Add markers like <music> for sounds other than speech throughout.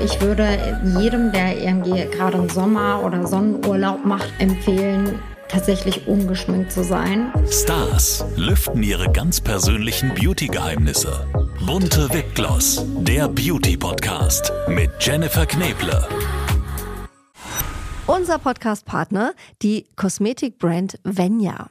Ich würde jedem, der irgendwie gerade einen Sommer- oder Sonnenurlaub macht, empfehlen, tatsächlich ungeschminkt zu sein. Stars lüften ihre ganz persönlichen Beauty-Geheimnisse. Bunte Wipgloss, der Beauty-Podcast mit Jennifer Kneble. Unser Podcast-Partner, die Kosmetikbrand Venya.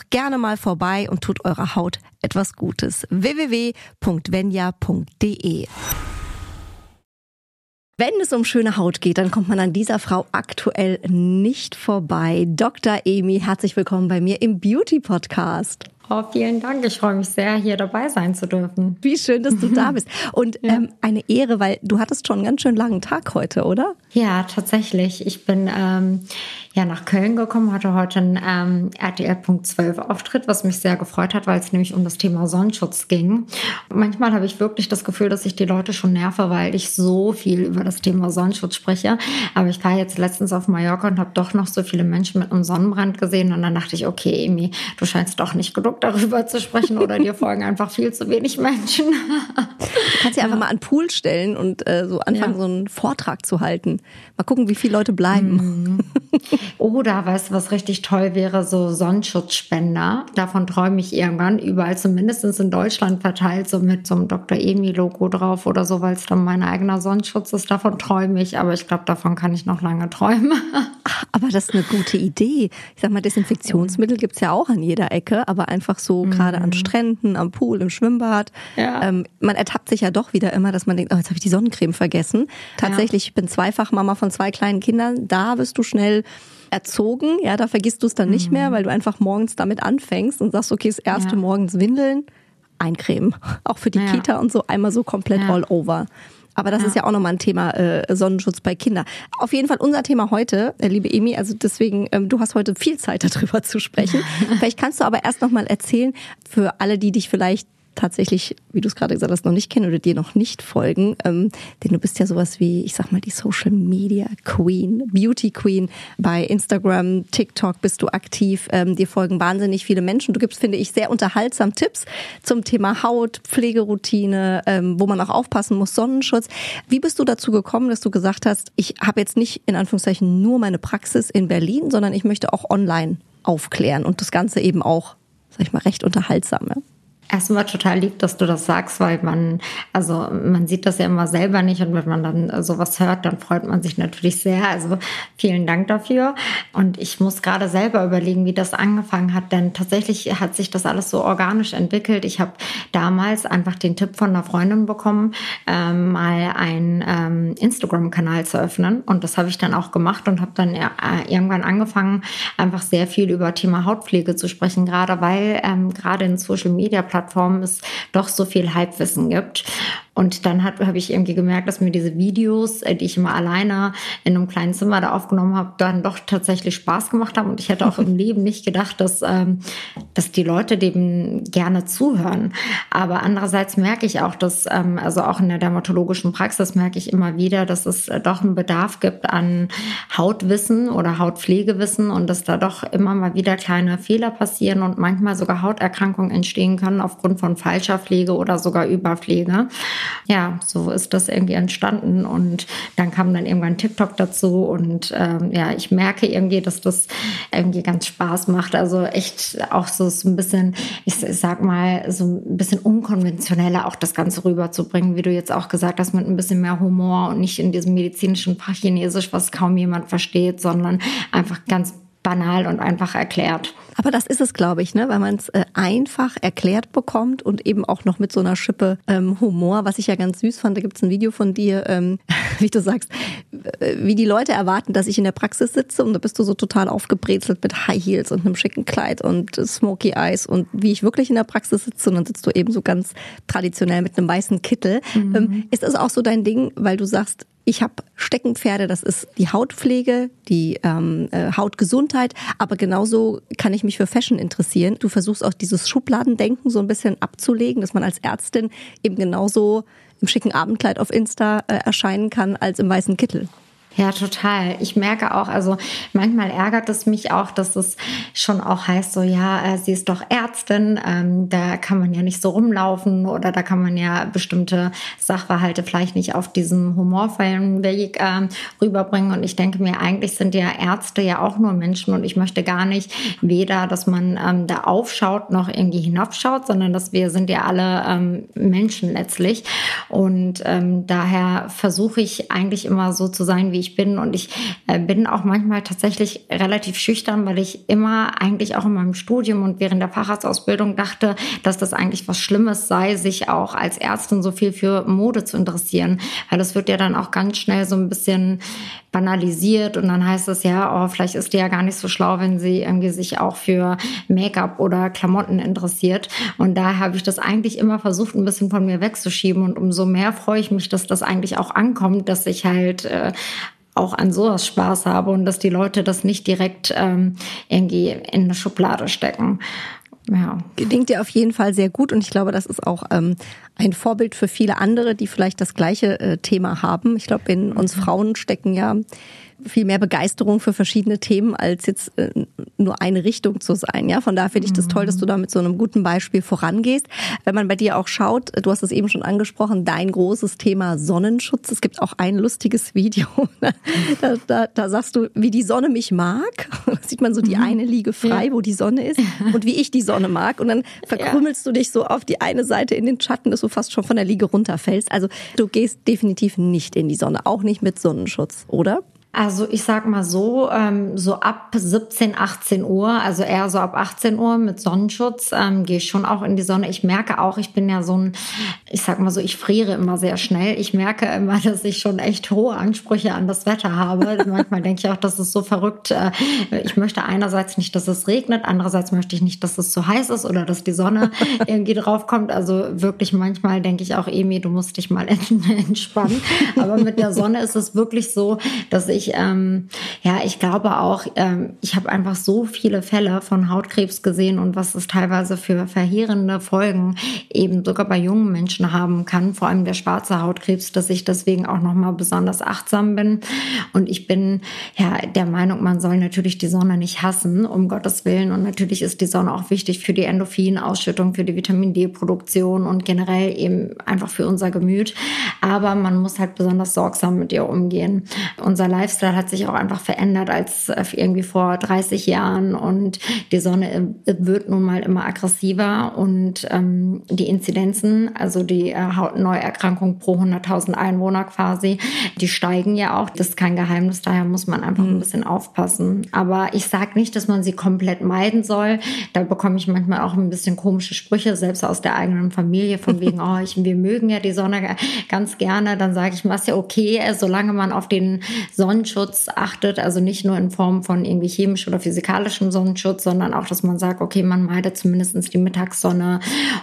gerne mal vorbei und tut eurer Haut etwas Gutes. www.venya.de wenn es um schöne Haut geht, dann kommt man an dieser Frau aktuell nicht vorbei. Dr. Amy, herzlich willkommen bei mir im Beauty Podcast. Oh, vielen Dank. Ich freue mich sehr, hier dabei sein zu dürfen. Wie schön, dass du da bist. <laughs> Und ja. ähm, eine Ehre, weil du hattest schon einen ganz schön langen Tag heute, oder? Ja, tatsächlich. Ich bin ähm, ja nach Köln gekommen, hatte heute einen ähm, RTL.12 Auftritt, was mich sehr gefreut hat, weil es nämlich um das Thema Sonnenschutz ging. manchmal habe ich wirklich das Gefühl, dass ich die Leute schon nerve, weil ich so viel über das Thema Sonnenschutz spreche. Aber ich war jetzt letztens auf Mallorca und habe doch noch so viele Menschen mit einem Sonnenbrand gesehen und dann dachte ich, okay, Amy, du scheinst doch nicht genug darüber zu sprechen oder dir folgen einfach viel zu wenig Menschen. du kannst ja einfach mal an den Pool stellen und äh, so anfangen, ja. so einen Vortrag zu halten. Mal gucken, wie viele Leute bleiben. Mhm. Oder, weißt du, was richtig toll wäre, so Sonnenschutzspender. Davon träume ich irgendwann überall, zumindest in Deutschland verteilt, so mit so einem Dr. Emi-Logo drauf oder so, weil es dann mein eigener Sonnenschutz ist. Davon träume ich, aber ich glaube, davon kann ich noch lange träumen. <laughs> Aber das ist eine gute Idee. Ich sag mal, Desinfektionsmittel gibt's ja auch an jeder Ecke, aber einfach so mhm. gerade an Stränden, am Pool, im Schwimmbad. Ja. Ähm, man ertappt sich ja doch wieder immer, dass man denkt, oh, jetzt habe ich die Sonnencreme vergessen. Tatsächlich, ja. ich bin zweifach Mama von zwei kleinen Kindern. Da wirst du schnell erzogen. Ja, da vergisst du es dann mhm. nicht mehr, mhm. weil du einfach morgens damit anfängst und sagst, okay, das erste ja. morgens Windeln, eincremen. <laughs> Auch für die ja. Kita und so einmal so komplett all over. Aber das ja. ist ja auch nochmal ein Thema äh, Sonnenschutz bei Kindern. Auf jeden Fall unser Thema heute, äh, liebe Emi, also deswegen, ähm, du hast heute viel Zeit <laughs> darüber zu sprechen. <laughs> vielleicht kannst du aber erst nochmal erzählen, für alle, die dich vielleicht tatsächlich, wie du es gerade gesagt hast, noch nicht kennen oder dir noch nicht folgen. Ähm, denn du bist ja sowas wie, ich sag mal, die Social Media Queen, Beauty Queen. Bei Instagram, TikTok bist du aktiv. Ähm, dir folgen wahnsinnig viele Menschen. Du gibst, finde ich, sehr unterhaltsam Tipps zum Thema Haut, Pflegeroutine, ähm, wo man auch aufpassen muss, Sonnenschutz. Wie bist du dazu gekommen, dass du gesagt hast, ich habe jetzt nicht in Anführungszeichen nur meine Praxis in Berlin, sondern ich möchte auch online aufklären und das Ganze eben auch, sag ich mal, recht unterhaltsam. Ja? Erstmal total lieb, dass du das sagst, weil man, also man sieht das ja immer selber nicht und wenn man dann sowas hört, dann freut man sich natürlich sehr. Also vielen Dank dafür. Und ich muss gerade selber überlegen, wie das angefangen hat, denn tatsächlich hat sich das alles so organisch entwickelt. Ich habe damals einfach den Tipp von einer Freundin bekommen, ähm, mal einen ähm, Instagram-Kanal zu öffnen und das habe ich dann auch gemacht und habe dann äh, irgendwann angefangen, einfach sehr viel über Thema Hautpflege zu sprechen, gerade weil ähm, gerade in Social Media Plattformen Plattformen es doch so viel Halbwissen gibt. Und dann habe ich irgendwie gemerkt, dass mir diese Videos, äh, die ich immer alleine in einem kleinen Zimmer da aufgenommen habe, dann doch tatsächlich Spaß gemacht haben. Und ich hätte auch im <laughs> Leben nicht gedacht, dass, ähm, dass die Leute dem gerne zuhören. Aber andererseits merke ich auch, dass, ähm, also auch in der dermatologischen Praxis merke ich immer wieder, dass es äh, doch einen Bedarf gibt an Hautwissen oder Hautpflegewissen und dass da doch immer mal wieder kleine Fehler passieren und manchmal sogar Hauterkrankungen entstehen können aufgrund von falscher Pflege oder sogar Überpflege ja, so ist das irgendwie entstanden. Und dann kam dann irgendwann TikTok dazu. Und ähm, ja, ich merke irgendwie, dass das irgendwie ganz Spaß macht. Also echt auch so, ein bisschen, ich sag mal, so ein bisschen unkonventioneller auch das Ganze rüberzubringen, wie du jetzt auch gesagt hast, mit ein bisschen mehr Humor und nicht in diesem medizinischen Fachchinesisch, was kaum jemand versteht, sondern einfach ganz banal und einfach erklärt. Aber das ist es, glaube ich, ne? weil man es äh, einfach erklärt bekommt und eben auch noch mit so einer Schippe ähm, Humor, was ich ja ganz süß fand. Da gibt es ein Video von dir, ähm, <laughs> wie du sagst, äh, wie die Leute erwarten, dass ich in der Praxis sitze und da bist du so total aufgebrezelt mit High Heels und einem schicken Kleid und Smoky Eyes und wie ich wirklich in der Praxis sitze und dann sitzt du eben so ganz traditionell mit einem weißen Kittel. Mhm. Ähm, ist das auch so dein Ding, weil du sagst, ich habe Steckenpferde, das ist die Hautpflege, die ähm, äh, Hautgesundheit, aber genauso kann ich mich für Fashion interessieren. Du versuchst auch dieses Schubladendenken so ein bisschen abzulegen, dass man als Ärztin eben genauso im schicken Abendkleid auf Insta äh, erscheinen kann als im weißen Kittel. Ja, total. Ich merke auch, also manchmal ärgert es mich auch, dass es schon auch heißt, so ja, äh, sie ist doch Ärztin, ähm, da kann man ja nicht so rumlaufen oder da kann man ja bestimmte Sachverhalte vielleicht nicht auf diesem humorvollen Weg äh, rüberbringen. Und ich denke mir, eigentlich sind ja Ärzte ja auch nur Menschen und ich möchte gar nicht weder, dass man ähm, da aufschaut noch irgendwie hinabschaut, sondern dass wir sind ja alle ähm, Menschen letztlich. Und ähm, daher versuche ich eigentlich immer so zu sein, wie ich bin. Und ich äh, bin auch manchmal tatsächlich relativ schüchtern, weil ich immer eigentlich auch in meinem Studium und während der Facharztausbildung dachte, dass das eigentlich was Schlimmes sei, sich auch als Ärztin so viel für Mode zu interessieren. Weil das wird ja dann auch ganz schnell so ein bisschen banalisiert und dann heißt es ja, oh, vielleicht ist die ja gar nicht so schlau, wenn sie irgendwie sich auch für Make-up oder Klamotten interessiert. Und daher habe ich das eigentlich immer versucht, ein bisschen von mir wegzuschieben. Und umso mehr freue ich mich, dass das eigentlich auch ankommt, dass ich halt äh, auch an sowas Spaß habe und dass die Leute das nicht direkt ähm, irgendwie in eine Schublade stecken. Ja. Gelingt dir auf jeden Fall sehr gut und ich glaube, das ist auch ähm, ein Vorbild für viele andere, die vielleicht das gleiche äh, Thema haben. Ich glaube, in uns mhm. Frauen stecken ja viel mehr Begeisterung für verschiedene Themen, als jetzt äh, nur eine Richtung zu sein. Ja, von daher finde ich das toll, dass du da mit so einem guten Beispiel vorangehst. Wenn man bei dir auch schaut, du hast es eben schon angesprochen, dein großes Thema Sonnenschutz. Es gibt auch ein lustiges <laughs> Video. Ne? Da, da, da sagst du, wie die Sonne mich mag. <laughs> Da sieht man so die mhm. eine Liege frei, ja. wo die Sonne ist und wie ich die Sonne mag. Und dann verkrümmelst ja. du dich so auf die eine Seite in den Schatten, dass du fast schon von der Liege runterfällst. Also du gehst definitiv nicht in die Sonne, auch nicht mit Sonnenschutz, oder? Also ich sag mal so, ähm, so ab 17, 18 Uhr, also eher so ab 18 Uhr mit Sonnenschutz, ähm, gehe ich schon auch in die Sonne. Ich merke auch, ich bin ja so ein, ich sag mal so, ich friere immer sehr schnell. Ich merke immer, <laughs> dass ich schon echt hohe Ansprüche an das Wetter habe. <laughs> Manchmal denke ich auch, das ist so verrückt. Äh, ich möchte einerseits nicht, dass es regnet, andererseits möchte ich nicht, dass es zu heiß ist oder dass die Sonne <laughs> irgendwie drauf kommt. Also wirklich manchmal denke ich auch, Emi, du musst dich mal entspannen. Aber mit der Sonne ist es wirklich so, dass ich ich, ähm, ja, ich glaube auch, ähm, ich habe einfach so viele Fälle von Hautkrebs gesehen und was es teilweise für verheerende Folgen eben sogar bei jungen Menschen haben kann, vor allem der schwarze Hautkrebs, dass ich deswegen auch nochmal besonders achtsam bin. Und ich bin ja der Meinung, man soll natürlich die Sonne nicht hassen, um Gottes Willen. Und natürlich ist die Sonne auch wichtig für die Endorphinausschüttung, für die Vitamin D-Produktion und generell eben einfach für unser Gemüt. Aber man muss halt besonders sorgsam mit ihr umgehen. Unser Life Lifestyle hat sich auch einfach verändert als äh, irgendwie vor 30 Jahren und die Sonne äh, wird nun mal immer aggressiver und ähm, die Inzidenzen, also die äh, Hautneuerkrankung pro 100.000 Einwohner quasi, die steigen ja auch. Das ist kein Geheimnis, daher muss man einfach ein mhm. bisschen aufpassen. Aber ich sage nicht, dass man sie komplett meiden soll. Da bekomme ich manchmal auch ein bisschen komische Sprüche, selbst aus der eigenen Familie, von wegen, <laughs> oh, ich, wir mögen ja die Sonne ganz gerne. Dann sage ich, was ja okay, solange man auf den Sonnen Sonnenschutz achtet, also nicht nur in Form von irgendwie chemisch oder physikalischem Sonnenschutz, sondern auch, dass man sagt, okay, man meidet zumindest die Mittagssonne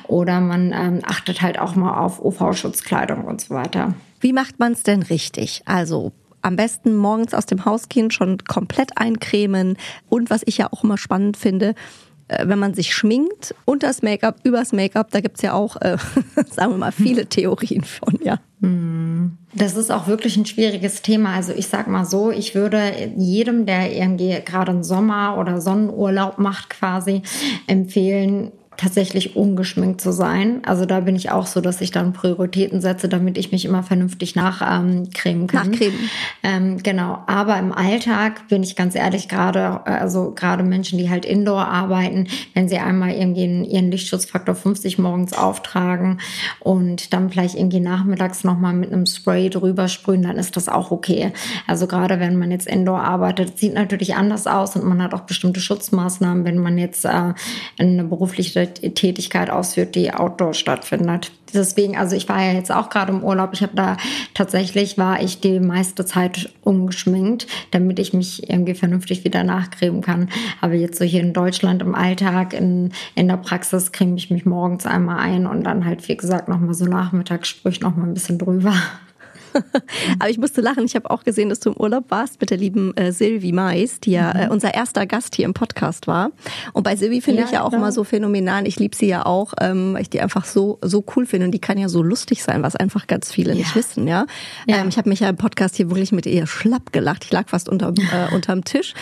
oder man ähm, achtet halt auch mal auf UV-Schutzkleidung und so weiter. Wie macht man es denn richtig? Also am besten morgens aus dem Haus gehen, schon komplett eincremen und was ich ja auch immer spannend finde, wenn man sich schminkt und das Make-up, übers Make-up, da gibt's ja auch, äh, <laughs> sagen wir mal, viele Theorien von, ja. Hm. Das ist auch wirklich ein schwieriges Thema. Also ich sag mal so, ich würde jedem, der irgendwie gerade einen Sommer- oder Sonnenurlaub macht, quasi empfehlen, tatsächlich ungeschminkt zu sein. Also da bin ich auch so, dass ich dann Prioritäten setze, damit ich mich immer vernünftig nachcremen ähm, kann. Nachcremen. Ähm, genau. Aber im Alltag bin ich ganz ehrlich gerade, also gerade Menschen, die halt indoor arbeiten, wenn sie einmal irgendwie ihren Lichtschutzfaktor 50 morgens auftragen und dann vielleicht irgendwie nachmittags nochmal mit einem Spray drüber sprühen, dann ist das auch okay. Also gerade wenn man jetzt indoor arbeitet, sieht natürlich anders aus und man hat auch bestimmte Schutzmaßnahmen, wenn man jetzt äh, eine berufliche Tätigkeit ausführt, die outdoor stattfindet. Deswegen, also ich war ja jetzt auch gerade im Urlaub. Ich habe da tatsächlich war ich die meiste Zeit ungeschminkt, damit ich mich irgendwie vernünftig wieder nachcremen kann. Aber jetzt so hier in Deutschland im Alltag, in, in der Praxis creme ich mich morgens einmal ein und dann halt, wie gesagt, nochmal so nachmittags sprühe ich nochmal ein bisschen drüber. <laughs> Aber ich musste lachen. Ich habe auch gesehen, dass du im Urlaub warst mit der lieben äh, Silvi Mais, die ja äh, mhm. unser erster Gast hier im Podcast war. Und bei Silvi finde ja, ich ja auch immer so phänomenal. Ich liebe sie ja auch, ähm, weil ich die einfach so so cool finde. Und die kann ja so lustig sein, was einfach ganz viele ja. nicht wissen. Ja, ja. Ähm, ich habe mich ja im Podcast hier wirklich mit ihr schlapp gelacht. Ich lag fast unterm, <laughs> äh, unterm Tisch.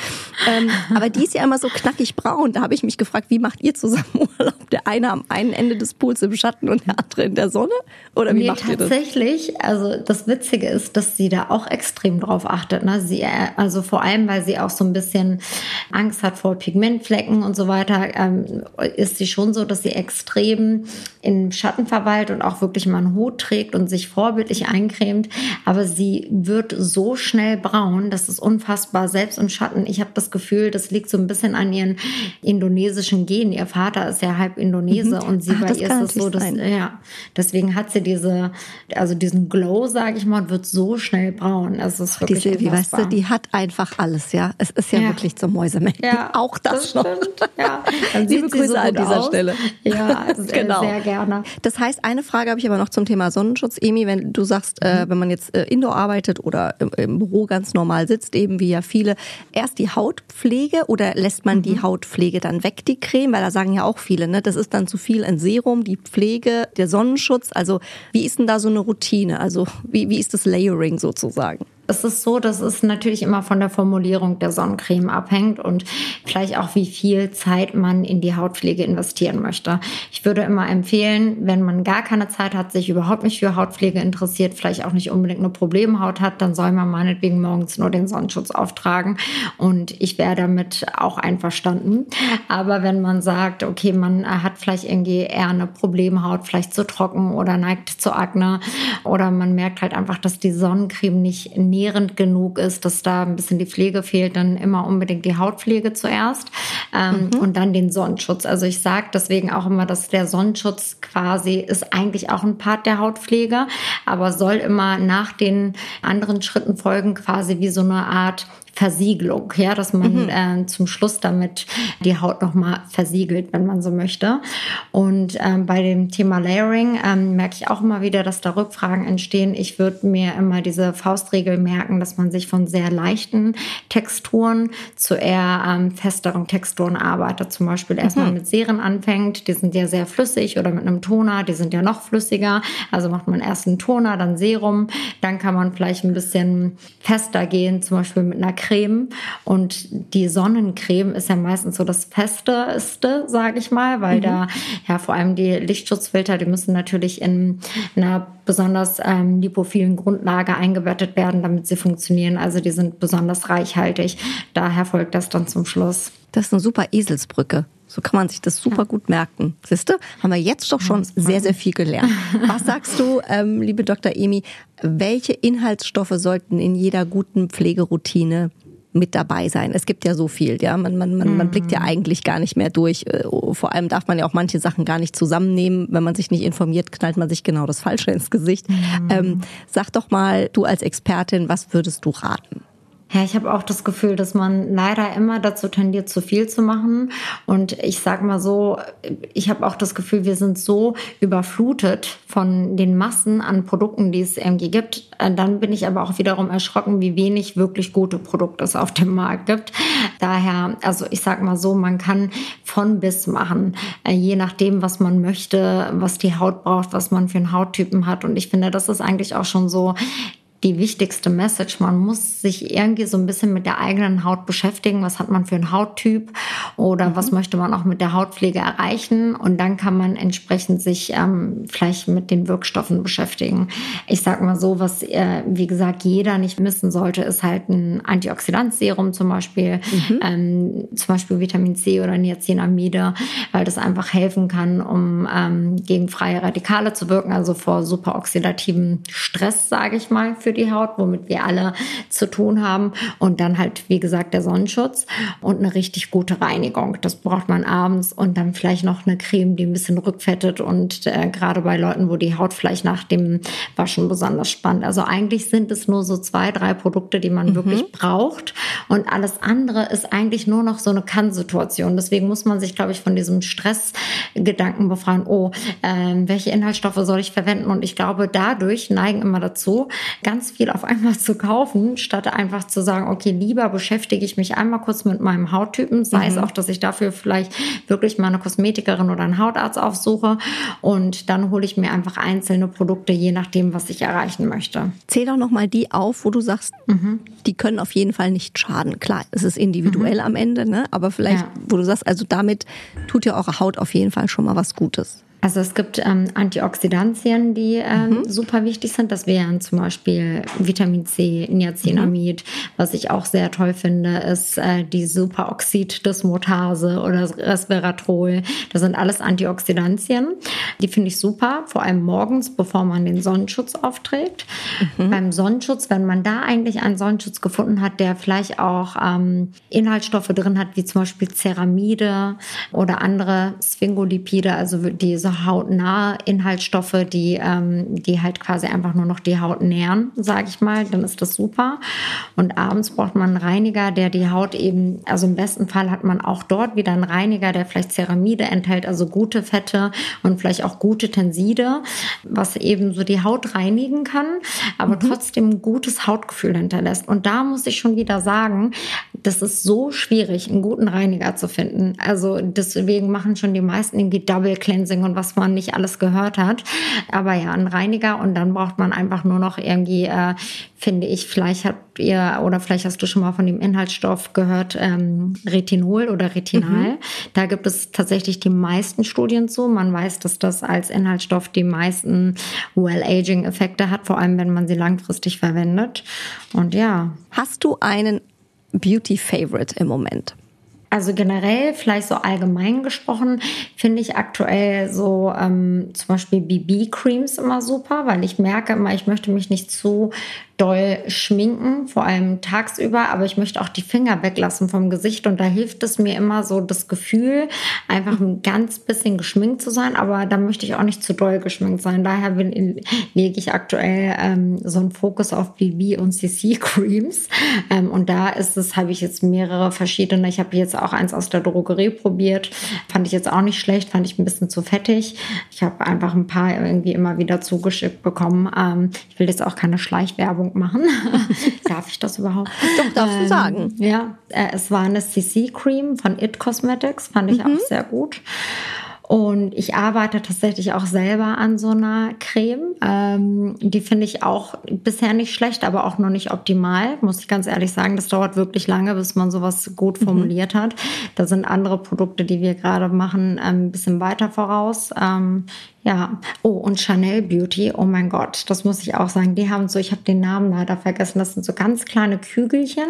Ähm, aber die ist ja immer so knackig braun. Da habe ich mich gefragt, wie macht ihr zusammen <laughs> Urlaub? Der eine am einen Ende des Pools im Schatten und der andere in der Sonne? Oder wie nee, macht ihr das? Tatsächlich, also das wird Witzige ist, dass sie da auch extrem drauf achtet. Ne? Sie, äh, also vor allem, weil sie auch so ein bisschen Angst hat vor Pigmentflecken und so weiter, ähm, ist sie schon so, dass sie extrem im Schatten verweilt und auch wirklich mal einen Hut trägt und sich vorbildlich eincremt. Aber sie wird so schnell braun, das ist unfassbar. Selbst im Schatten, ich habe das Gefühl, das liegt so ein bisschen an ihren indonesischen Genen. Ihr Vater ist ja halb Indonese mhm. und sie Ach, bei ihr ist es so, dass, ja, deswegen hat sie diese, also diesen Glow, sage ich mal, und wird so schnell braun. Also es ist wirklich die Silvi, weißt du, die hat einfach alles, ja. Es ist ja, ja. wirklich zum Mäusemelken. Ja, <laughs> auch das, das noch. Stimmt. Ja, dann Liebe Grüße so an dieser aus. Stelle. Ja, <laughs> genau. sehr gerne. Das heißt, eine Frage habe ich aber noch zum Thema Sonnenschutz. Emi, wenn du sagst, äh, mhm. äh, wenn man jetzt äh, indoor arbeitet oder im, im, Büro ganz normal sitzt, eben wie ja viele, erst die Hautpflege oder lässt man mhm. die Hautpflege dann weg, die Creme? Weil da sagen ja auch viele, ne, das ist dann zu viel ein Serum, die Pflege, der Sonnenschutz. Also wie ist denn da so eine Routine? Also wie, wie ist das Layering sozusagen? Es ist so, dass es natürlich immer von der Formulierung der Sonnencreme abhängt und vielleicht auch, wie viel Zeit man in die Hautpflege investieren möchte. Ich würde immer empfehlen, wenn man gar keine Zeit hat, sich überhaupt nicht für Hautpflege interessiert, vielleicht auch nicht unbedingt eine Problemhaut hat, dann soll man meinetwegen morgens nur den Sonnenschutz auftragen und ich wäre damit auch einverstanden. Aber wenn man sagt, okay, man hat vielleicht irgendwie eher eine Problemhaut, vielleicht zu trocken oder neigt zu Akne oder man merkt halt einfach, dass die Sonnencreme nicht nährend genug ist, dass da ein bisschen die Pflege fehlt, dann immer unbedingt die Hautpflege zuerst ähm, mhm. und dann den Sonnenschutz. Also ich sage deswegen auch immer, dass der Sonnenschutz quasi ist eigentlich auch ein Part der Hautpflege, aber soll immer nach den anderen Schritten folgen, quasi wie so eine Art Versiegelung, ja, dass man mhm. äh, zum Schluss damit die Haut nochmal versiegelt, wenn man so möchte. Und ähm, bei dem Thema Layering ähm, merke ich auch immer wieder, dass da Rückfragen entstehen. Ich würde mir immer diese Faustregel merken, dass man sich von sehr leichten Texturen zu eher ähm, festeren Texturen arbeitet. Zum Beispiel erstmal mhm. mit Serien anfängt, die sind ja sehr flüssig oder mit einem Toner, die sind ja noch flüssiger. Also macht man erst einen Toner, dann Serum, dann kann man vielleicht ein bisschen fester gehen, zum Beispiel mit einer Creme. Und die Sonnencreme ist ja meistens so das Festeste, sage ich mal, weil mhm. da ja vor allem die Lichtschutzfilter, die müssen natürlich in einer besonders ähm, lipophilen Grundlage eingebettet werden, damit sie funktionieren. Also die sind besonders reichhaltig. Daher folgt das dann zum Schluss. Das ist eine super Eselsbrücke. So kann man sich das super gut merken. Siehste, haben wir jetzt doch schon sehr, sehr viel gelernt. Was sagst du, ähm, liebe Dr. Emi, welche Inhaltsstoffe sollten in jeder guten Pflegeroutine mit dabei sein. Es gibt ja so viel, ja. Man, man, man, man blickt ja mhm. eigentlich gar nicht mehr durch. Äh, vor allem darf man ja auch manche Sachen gar nicht zusammennehmen. Wenn man sich nicht informiert, knallt man sich genau das Falsche ins Gesicht. Mhm. Ähm, sag doch mal, du als Expertin, was würdest du raten? Ja, ich habe auch das Gefühl, dass man leider immer dazu tendiert, zu viel zu machen. Und ich sage mal so, ich habe auch das Gefühl, wir sind so überflutet von den Massen an Produkten, die es irgendwie gibt. Äh, dann bin ich aber auch wiederum erschrocken, wie wenig wirklich gute Produkte es auf dem Markt gibt. Daher, also ich sage mal so, man kann von bis machen, äh, je nachdem, was man möchte, was die Haut braucht, was man für einen Hauttypen hat. Und ich finde, das ist eigentlich auch schon so die wichtigste Message. Man muss sich irgendwie so ein bisschen mit der eigenen Haut beschäftigen. Was hat man für einen Hauttyp oder mhm. was möchte man auch mit der Hautpflege erreichen? Und dann kann man entsprechend sich ähm, vielleicht mit den Wirkstoffen beschäftigen. Ich sag mal so, was, äh, wie gesagt, jeder nicht missen sollte, ist halt ein Antioxidantserum zum Beispiel, mhm. ähm, zum Beispiel Vitamin C oder Niacinamide, weil das einfach helfen kann, um ähm, gegen freie Radikale zu wirken, also vor superoxidativen Stress, sage ich mal, für die Haut, womit wir alle zu tun haben. Und dann halt, wie gesagt, der Sonnenschutz und eine richtig gute Reinigung. Das braucht man abends und dann vielleicht noch eine Creme, die ein bisschen rückfettet und äh, gerade bei Leuten, wo die Haut vielleicht nach dem Waschen besonders spannt. Also eigentlich sind es nur so zwei, drei Produkte, die man mhm. wirklich braucht und alles andere ist eigentlich nur noch so eine Kann-Situation. Deswegen muss man sich, glaube ich, von diesem Stressgedanken befreien. Oh, äh, welche Inhaltsstoffe soll ich verwenden? Und ich glaube, dadurch neigen immer dazu, ganz ganz viel auf einmal zu kaufen, statt einfach zu sagen, okay, lieber beschäftige ich mich einmal kurz mit meinem Hauttypen, sei mhm. es auch, dass ich dafür vielleicht wirklich mal eine Kosmetikerin oder einen Hautarzt aufsuche und dann hole ich mir einfach einzelne Produkte, je nachdem, was ich erreichen möchte. Zähl doch nochmal die auf, wo du sagst, mhm. die können auf jeden Fall nicht schaden. Klar, es ist individuell mhm. am Ende, ne? aber vielleicht, ja. wo du sagst, also damit tut ja eure Haut auf jeden Fall schon mal was Gutes. Also es gibt ähm, Antioxidantien, die ähm, mhm. super wichtig sind. Das wären zum Beispiel Vitamin C, Niacinamid. Mhm. Was ich auch sehr toll finde, ist äh, die Superoxid-Dismutase oder Resveratrol. Das sind alles Antioxidantien. Die finde ich super, vor allem morgens, bevor man den Sonnenschutz aufträgt. Mhm. Beim Sonnenschutz, wenn man da eigentlich einen Sonnenschutz gefunden hat, der vielleicht auch ähm, Inhaltsstoffe drin hat, wie zum Beispiel Ceramide oder andere Sphingolipide, also diese hautnahe Inhaltsstoffe, die, ähm, die halt quasi einfach nur noch die Haut nähren, sage ich mal, dann ist das super. Und abends braucht man einen Reiniger, der die Haut eben, also im besten Fall hat man auch dort wieder einen Reiniger, der vielleicht Ceramide enthält, also gute Fette und vielleicht auch gute Tenside, was eben so die Haut reinigen kann, aber mhm. trotzdem ein gutes Hautgefühl hinterlässt. Und da muss ich schon wieder sagen, das ist so schwierig, einen guten Reiniger zu finden. Also deswegen machen schon die meisten irgendwie Double Cleansing und was man nicht alles gehört hat. Aber ja, ein Reiniger und dann braucht man einfach nur noch irgendwie, äh, finde ich, vielleicht habt ihr oder vielleicht hast du schon mal von dem Inhaltsstoff gehört, ähm, Retinol oder Retinal. Mhm. Da gibt es tatsächlich die meisten Studien zu. Man weiß, dass das als Inhaltsstoff die meisten Well-Aging-Effekte hat, vor allem wenn man sie langfristig verwendet. Und ja. Hast du einen Beauty-Favorite im Moment? Also generell, vielleicht so allgemein gesprochen, finde ich aktuell so ähm, zum Beispiel BB-Creams immer super, weil ich merke immer, ich möchte mich nicht zu doll schminken, vor allem tagsüber, aber ich möchte auch die Finger weglassen vom Gesicht und da hilft es mir immer so das Gefühl, einfach ein ganz bisschen geschminkt zu sein, aber da möchte ich auch nicht zu doll geschminkt sein. Daher bin, lege ich aktuell ähm, so einen Fokus auf BB und CC <laughs> Creams ähm, und da ist es, habe ich jetzt mehrere verschiedene. Ich habe jetzt auch eins aus der Drogerie probiert, fand ich jetzt auch nicht schlecht, fand ich ein bisschen zu fettig. Ich habe einfach ein paar irgendwie immer wieder zugeschickt bekommen. Ähm, ich will jetzt auch keine Schleichwerbung Werbung machen. <laughs> Darf ich das überhaupt? Doch, darfst ähm, du sagen. Ja, äh, es war eine CC Cream von It Cosmetics, fand ich mhm. auch sehr gut. Und ich arbeite tatsächlich auch selber an so einer Creme. Ähm, die finde ich auch bisher nicht schlecht, aber auch noch nicht optimal, muss ich ganz ehrlich sagen. Das dauert wirklich lange, bis man sowas gut mhm. formuliert mhm. hat. Da sind andere Produkte, die wir gerade machen, ein bisschen weiter voraus. Ähm, ja, oh, und Chanel Beauty, oh mein Gott, das muss ich auch sagen. Die haben so, ich habe den Namen leider vergessen, das sind so ganz kleine Kügelchen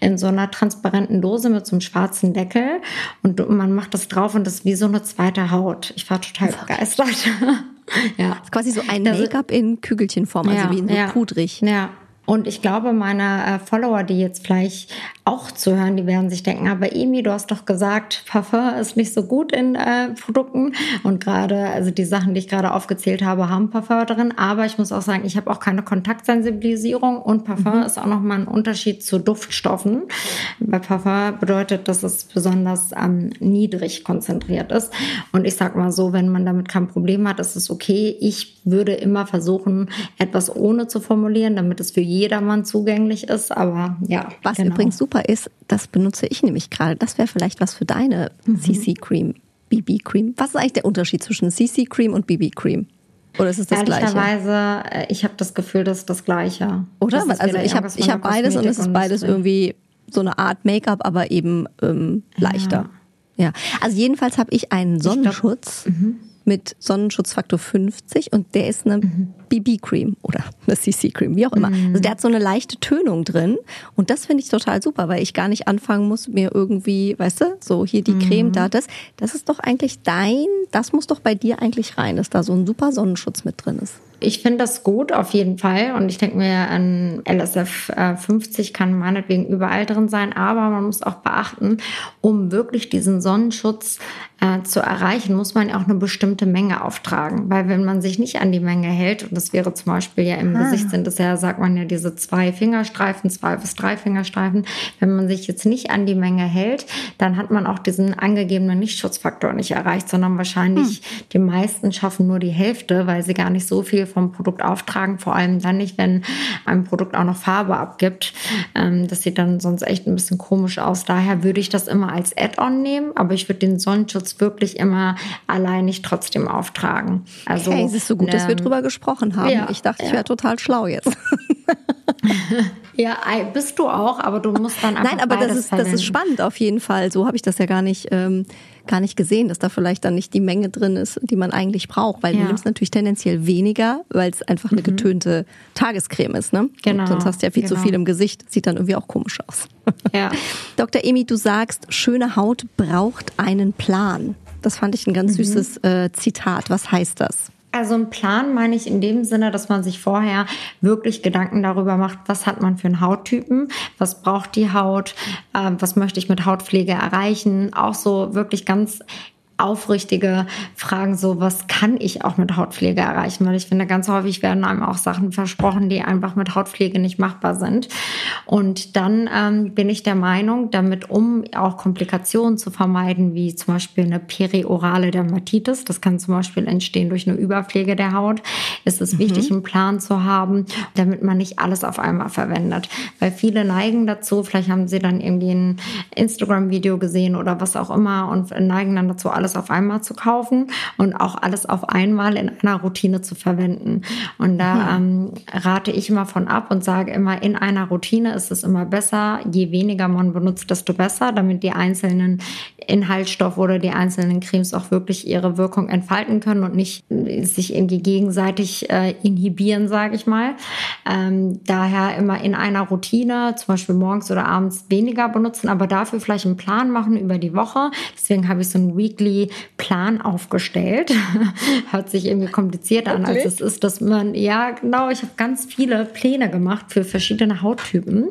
in so einer transparenten Dose mit so einem schwarzen Deckel. Und man macht das drauf und das ist wie so eine zweite Haut. Ich war total begeistert. <laughs> ja. Das ist quasi so ein Make-up in Kügelchenform, also ja, wie in so ja, pudrig. Ja. Und ich glaube, meine äh, Follower, die jetzt vielleicht auch zuhören, die werden sich denken, aber Emi, du hast doch gesagt, Parfum ist nicht so gut in äh, Produkten. Und gerade, also die Sachen, die ich gerade aufgezählt habe, haben Parfum drin. Aber ich muss auch sagen, ich habe auch keine Kontaktsensibilisierung und Parfum mhm. ist auch nochmal ein Unterschied zu Duftstoffen. Bei Parfum bedeutet, dass es besonders ähm, niedrig konzentriert ist. Und ich sag mal so, wenn man damit kein Problem hat, ist es okay. Ich würde immer versuchen, etwas ohne zu formulieren, damit es für jedermann zugänglich ist. Aber ja. Was genau. übrigens super ist, das benutze ich nämlich gerade. Das wäre vielleicht was für deine mhm. CC Cream, BB Cream. Was ist eigentlich der Unterschied zwischen CC Cream und BB Cream? Oder ist es das Gleiche? Ehrlicherweise, äh, ich habe das Gefühl, das ist das Gleiche. Oder? Das also ich habe ich hab beides und es ist beides irgendwie so eine Art Make-up, aber eben ähm, leichter. Ja. ja. Also jedenfalls habe ich einen Sonnenschutz. Ich glaub, mhm mit Sonnenschutzfaktor 50 und der ist eine mhm. BB-Cream oder eine CC-Cream, wie auch immer. Mhm. Also der hat so eine leichte Tönung drin und das finde ich total super, weil ich gar nicht anfangen muss, mir irgendwie, weißt du, so hier die mhm. Creme, da das. Das ist doch eigentlich dein, das muss doch bei dir eigentlich rein, dass da so ein super Sonnenschutz mit drin ist. Ich finde das gut, auf jeden Fall. Und ich denke mir, ein LSF 50 äh, kann meinetwegen überall drin sein. Aber man muss auch beachten, um wirklich diesen Sonnenschutz äh, zu erreichen, muss man auch eine bestimmte Menge auftragen. Weil wenn man sich nicht an die Menge hält, und das wäre zum Beispiel ja im ah. Gesicht sind es ja, sagt man ja, diese zwei Fingerstreifen, zwei bis drei Fingerstreifen. Wenn man sich jetzt nicht an die Menge hält, dann hat man auch diesen angegebenen Lichtschutzfaktor nicht erreicht, sondern wahrscheinlich hm. die meisten schaffen nur die Hälfte, weil sie gar nicht so viel vom Produkt auftragen, vor allem dann nicht, wenn ein Produkt auch noch Farbe abgibt. Ähm, das sieht dann sonst echt ein bisschen komisch aus. Daher würde ich das immer als Add-on nehmen, aber ich würde den Sonnenschutz wirklich immer alleinig trotzdem auftragen. Also, hey, es ist so gut, ne, dass wir ähm, drüber gesprochen haben. Ja, ich dachte, ja. ich wäre total schlau jetzt. <laughs> ja, bist du auch, aber du musst dann einfach Nein, aber das ist, das ist spannend auf jeden Fall. So habe ich das ja gar nicht, ähm, gar nicht gesehen, dass da vielleicht dann nicht die Menge drin ist, die man eigentlich braucht. Weil ja. du nimmst natürlich tendenziell weniger, weil es einfach eine mhm. getönte Tagescreme ist. Ne? Genau. Und sonst hast du ja viel genau. zu viel im Gesicht. Sieht dann irgendwie auch komisch aus. Ja. <laughs> Dr. Emi, du sagst, schöne Haut braucht einen Plan. Das fand ich ein ganz mhm. süßes äh, Zitat. Was heißt das? Also ein Plan meine ich in dem Sinne, dass man sich vorher wirklich Gedanken darüber macht, was hat man für einen Hauttypen, was braucht die Haut, äh, was möchte ich mit Hautpflege erreichen, auch so wirklich ganz aufrichtige Fragen, so was kann ich auch mit Hautpflege erreichen? Weil ich finde, ganz häufig werden einem auch Sachen versprochen, die einfach mit Hautpflege nicht machbar sind. Und dann ähm, bin ich der Meinung, damit um auch Komplikationen zu vermeiden, wie zum Beispiel eine periorale Dermatitis, das kann zum Beispiel entstehen durch eine Überpflege der Haut, ist es mhm. wichtig, einen Plan zu haben, damit man nicht alles auf einmal verwendet. Weil viele neigen dazu, vielleicht haben sie dann irgendwie ein Instagram-Video gesehen oder was auch immer und neigen dann dazu, alles alles auf einmal zu kaufen und auch alles auf einmal in einer Routine zu verwenden. Und da mhm. ähm, rate ich immer von ab und sage immer, in einer Routine ist es immer besser, je weniger man benutzt, desto besser, damit die einzelnen Inhaltsstoffe oder die einzelnen Cremes auch wirklich ihre Wirkung entfalten können und nicht sich irgendwie gegenseitig äh, inhibieren, sage ich mal. Ähm, daher immer in einer Routine, zum Beispiel morgens oder abends weniger benutzen, aber dafür vielleicht einen Plan machen über die Woche. Deswegen habe ich so ein Weekly Plan aufgestellt. <laughs> Hört sich irgendwie kompliziert an, als es ist, dass man, ja genau, ich habe ganz viele Pläne gemacht für verschiedene Hauttypen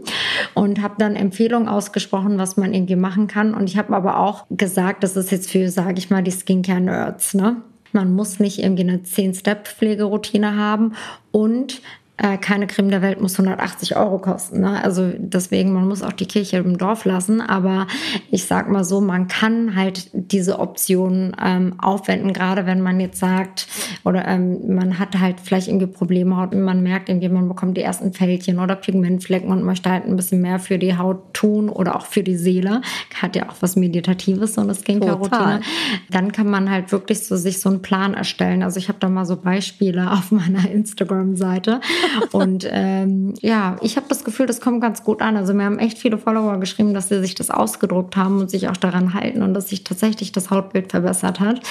und habe dann Empfehlungen ausgesprochen, was man irgendwie machen kann. Und ich habe aber auch gesagt, das ist jetzt für, sage ich mal, die Skincare-Nerds. Ne? Man muss nicht irgendwie eine 10-Step-Pflegeroutine haben und äh, keine Creme der Welt muss 180 Euro kosten. Ne? Also deswegen, man muss auch die Kirche im Dorf lassen. Aber ich sag mal so, man kann halt diese Option ähm, aufwenden, gerade wenn man jetzt sagt, oder ähm, man hat halt vielleicht irgendwie Probleme und man merkt irgendwie, man bekommt die ersten Fältchen oder Pigmentflecken und möchte halt ein bisschen mehr für die Haut tun oder auch für die Seele. Hat ja auch was Meditatives, so eine Skincare-Routine. Dann kann man halt wirklich so sich so einen Plan erstellen. Also ich habe da mal so Beispiele auf meiner Instagram-Seite. <laughs> Und ähm, ja, ich habe das Gefühl, das kommt ganz gut an. Also mir haben echt viele Follower geschrieben, dass sie sich das ausgedruckt haben und sich auch daran halten und dass sich tatsächlich das Hautbild verbessert hat.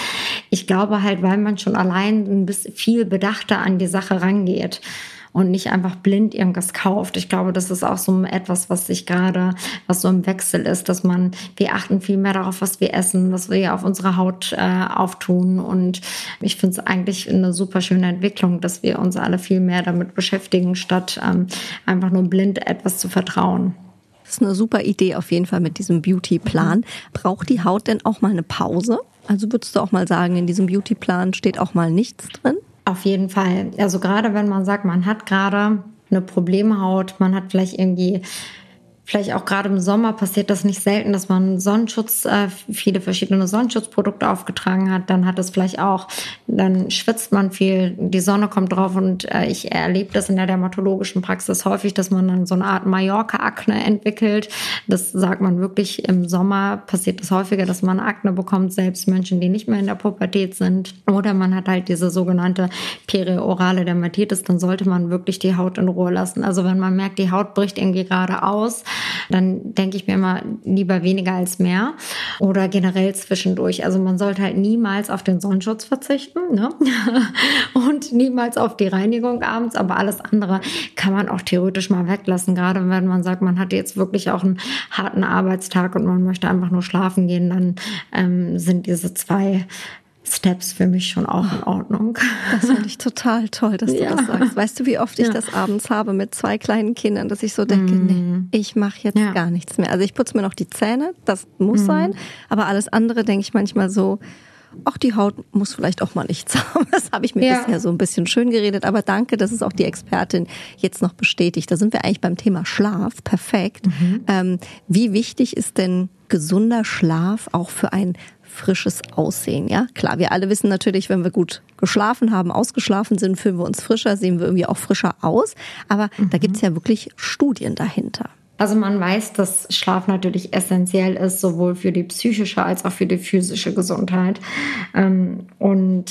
Ich glaube halt, weil man schon allein ein bisschen viel bedachter an die Sache rangeht und nicht einfach blind irgendwas kauft. Ich glaube, das ist auch so etwas, was sich gerade, was so im Wechsel ist, dass man, wir achten viel mehr darauf, was wir essen, was wir auf unsere Haut äh, auftun. Und ich finde es eigentlich eine super schöne Entwicklung, dass wir uns alle viel mehr damit beschäftigen, statt ähm, einfach nur blind etwas zu vertrauen. Das ist eine super Idee auf jeden Fall mit diesem Beauty-Plan. Braucht die Haut denn auch mal eine Pause? Also würdest du auch mal sagen, in diesem Beauty-Plan steht auch mal nichts drin? Auf jeden Fall. Also gerade wenn man sagt, man hat gerade eine Problemhaut, man hat vielleicht irgendwie vielleicht auch gerade im Sommer passiert das nicht selten, dass man Sonnenschutz, äh, viele verschiedene Sonnenschutzprodukte aufgetragen hat. Dann hat es vielleicht auch, dann schwitzt man viel, die Sonne kommt drauf und äh, ich erlebe das in der dermatologischen Praxis häufig, dass man dann so eine Art Mallorca-Akne entwickelt. Das sagt man wirklich im Sommer passiert es häufiger, dass man Akne bekommt, selbst Menschen, die nicht mehr in der Pubertät sind. Oder man hat halt diese sogenannte periorale Dermatitis, dann sollte man wirklich die Haut in Ruhe lassen. Also wenn man merkt, die Haut bricht irgendwie gerade aus, dann denke ich mir immer lieber weniger als mehr oder generell zwischendurch. Also man sollte halt niemals auf den Sonnenschutz verzichten ne? <laughs> und niemals auf die Reinigung abends, aber alles andere kann man auch theoretisch mal weglassen. Gerade wenn man sagt, man hat jetzt wirklich auch einen harten Arbeitstag und man möchte einfach nur schlafen gehen, dann ähm, sind diese zwei Steps für mich schon auch in Ordnung. Das finde ich total toll, dass du ja. das sagst. Weißt du, wie oft ich ja. das abends habe mit zwei kleinen Kindern, dass ich so denke, mm. nee, ich mache jetzt ja. gar nichts mehr. Also ich putze mir noch die Zähne, das muss mm. sein, aber alles andere denke ich manchmal so, ach, die Haut muss vielleicht auch mal nichts <laughs> haben. Das habe ich mir bisher so ein bisschen schön geredet, aber danke, dass es auch die Expertin jetzt noch bestätigt. Da sind wir eigentlich beim Thema Schlaf. Perfekt. Mhm. Ähm, wie wichtig ist denn gesunder Schlaf auch für ein frisches Aussehen. Ja, klar, wir alle wissen natürlich, wenn wir gut geschlafen haben, ausgeschlafen sind, fühlen wir uns frischer, sehen wir irgendwie auch frischer aus. Aber mhm. da gibt's ja wirklich Studien dahinter. Also man weiß, dass Schlaf natürlich essentiell ist, sowohl für die psychische als auch für die physische Gesundheit. Ähm, und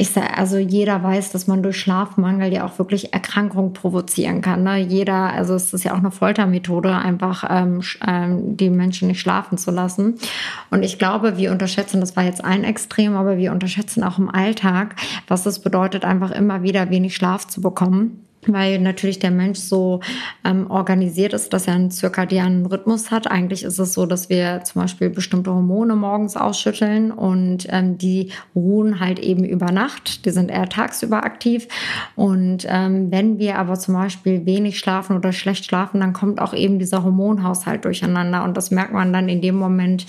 ich sage, also jeder weiß, dass man durch Schlafmangel ja auch wirklich Erkrankungen provozieren kann. Ne? Jeder, also es ist ja auch eine Foltermethode, einfach ähm, ähm, die Menschen nicht schlafen zu lassen. Und ich glaube, wir unterschätzen, das war jetzt ein Extrem, aber wir unterschätzen auch im Alltag, was es bedeutet, einfach immer wieder wenig Schlaf zu bekommen weil natürlich der Mensch so ähm, organisiert ist, dass er einen zirkadianen Rhythmus hat. Eigentlich ist es so, dass wir zum Beispiel bestimmte Hormone morgens ausschütteln und ähm, die ruhen halt eben über Nacht. Die sind eher tagsüber aktiv. Und ähm, wenn wir aber zum Beispiel wenig schlafen oder schlecht schlafen, dann kommt auch eben dieser Hormonhaushalt durcheinander. Und das merkt man dann in dem Moment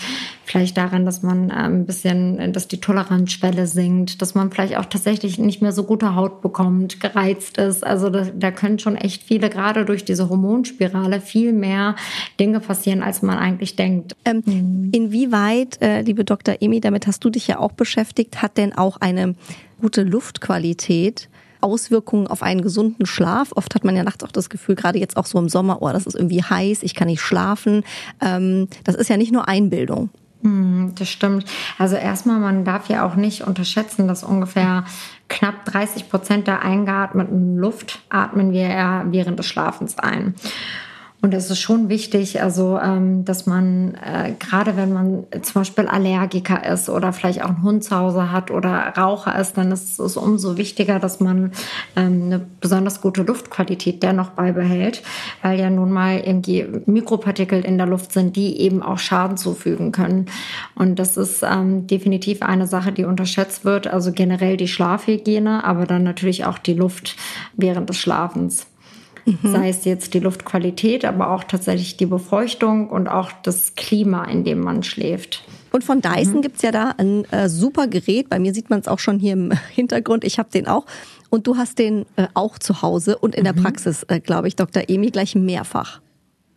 vielleicht daran, dass man ähm, ein bisschen, dass die Toleranzschwelle sinkt, dass man vielleicht auch tatsächlich nicht mehr so gute Haut bekommt, gereizt ist. Also da, da können schon echt viele, gerade durch diese Hormonspirale, viel mehr Dinge passieren, als man eigentlich denkt. Ähm, mhm. Inwieweit, äh, liebe Dr. Emi, damit hast du dich ja auch beschäftigt, hat denn auch eine gute Luftqualität Auswirkungen auf einen gesunden Schlaf. Oft hat man ja nachts auch das Gefühl, gerade jetzt auch so im Sommer, oh, das ist irgendwie heiß, ich kann nicht schlafen. Ähm, das ist ja nicht nur Einbildung. Hm, das stimmt. Also erstmal, man darf ja auch nicht unterschätzen, dass ungefähr knapp 30 Prozent der eingeatmeten Luft atmen wir ja während des Schlafens ein. Und es ist schon wichtig, also ähm, dass man äh, gerade wenn man zum Beispiel Allergiker ist oder vielleicht auch einen Hund zu Hause hat oder Raucher ist, dann ist es umso wichtiger, dass man ähm, eine besonders gute Luftqualität dennoch beibehält, weil ja nun mal irgendwie Mikropartikel in der Luft sind, die eben auch Schaden zufügen können. Und das ist ähm, definitiv eine Sache, die unterschätzt wird. Also generell die Schlafhygiene, aber dann natürlich auch die Luft während des Schlafens. Mhm. Sei es jetzt die Luftqualität, aber auch tatsächlich die Befeuchtung und auch das Klima, in dem man schläft. Und von Dyson mhm. gibt's ja da ein äh, super Gerät. Bei mir sieht man es auch schon hier im <laughs> Hintergrund. Ich habe den auch. Und du hast den äh, auch zu Hause und in mhm. der Praxis, äh, glaube ich, Dr. Emi, gleich mehrfach.